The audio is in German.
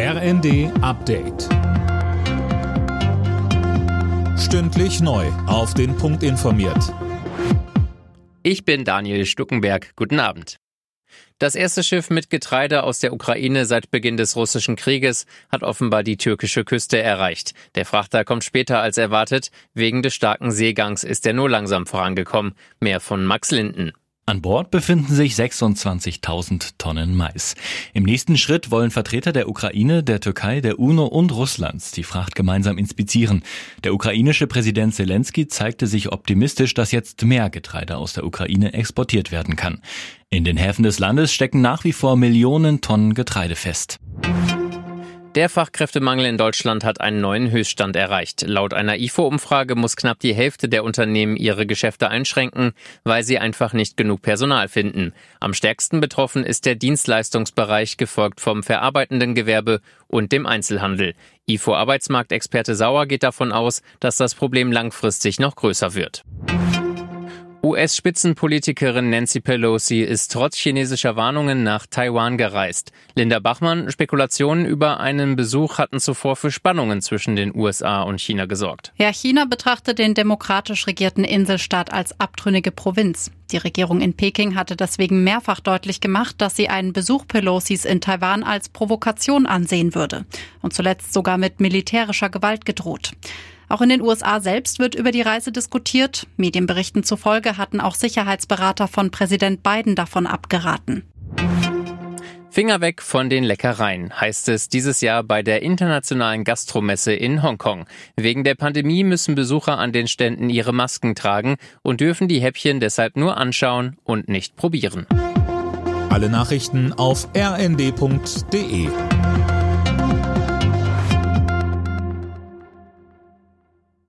RND Update. Stündlich neu. Auf den Punkt informiert. Ich bin Daniel Stuckenberg. Guten Abend. Das erste Schiff mit Getreide aus der Ukraine seit Beginn des russischen Krieges hat offenbar die türkische Küste erreicht. Der Frachter kommt später als erwartet. Wegen des starken Seegangs ist er nur langsam vorangekommen. Mehr von Max Linden. An Bord befinden sich 26.000 Tonnen Mais. Im nächsten Schritt wollen Vertreter der Ukraine, der Türkei, der UNO und Russlands die Fracht gemeinsam inspizieren. Der ukrainische Präsident Zelensky zeigte sich optimistisch, dass jetzt mehr Getreide aus der Ukraine exportiert werden kann. In den Häfen des Landes stecken nach wie vor Millionen Tonnen Getreide fest. Der Fachkräftemangel in Deutschland hat einen neuen Höchststand erreicht. Laut einer IFO-Umfrage muss knapp die Hälfte der Unternehmen ihre Geschäfte einschränken, weil sie einfach nicht genug Personal finden. Am stärksten betroffen ist der Dienstleistungsbereich, gefolgt vom verarbeitenden Gewerbe und dem Einzelhandel. IFO-Arbeitsmarktexperte Sauer geht davon aus, dass das Problem langfristig noch größer wird. US-Spitzenpolitikerin Nancy Pelosi ist trotz chinesischer Warnungen nach Taiwan gereist. Linda Bachmann, Spekulationen über einen Besuch hatten zuvor für Spannungen zwischen den USA und China gesorgt. Ja, China betrachtet den demokratisch regierten Inselstaat als abtrünnige Provinz. Die Regierung in Peking hatte deswegen mehrfach deutlich gemacht, dass sie einen Besuch Pelosis in Taiwan als Provokation ansehen würde und zuletzt sogar mit militärischer Gewalt gedroht. Auch in den USA selbst wird über die Reise diskutiert. Medienberichten zufolge hatten auch Sicherheitsberater von Präsident Biden davon abgeraten. Finger weg von den Leckereien, heißt es dieses Jahr bei der internationalen Gastromesse in Hongkong. Wegen der Pandemie müssen Besucher an den Ständen ihre Masken tragen und dürfen die Häppchen deshalb nur anschauen und nicht probieren. Alle Nachrichten auf rnd.de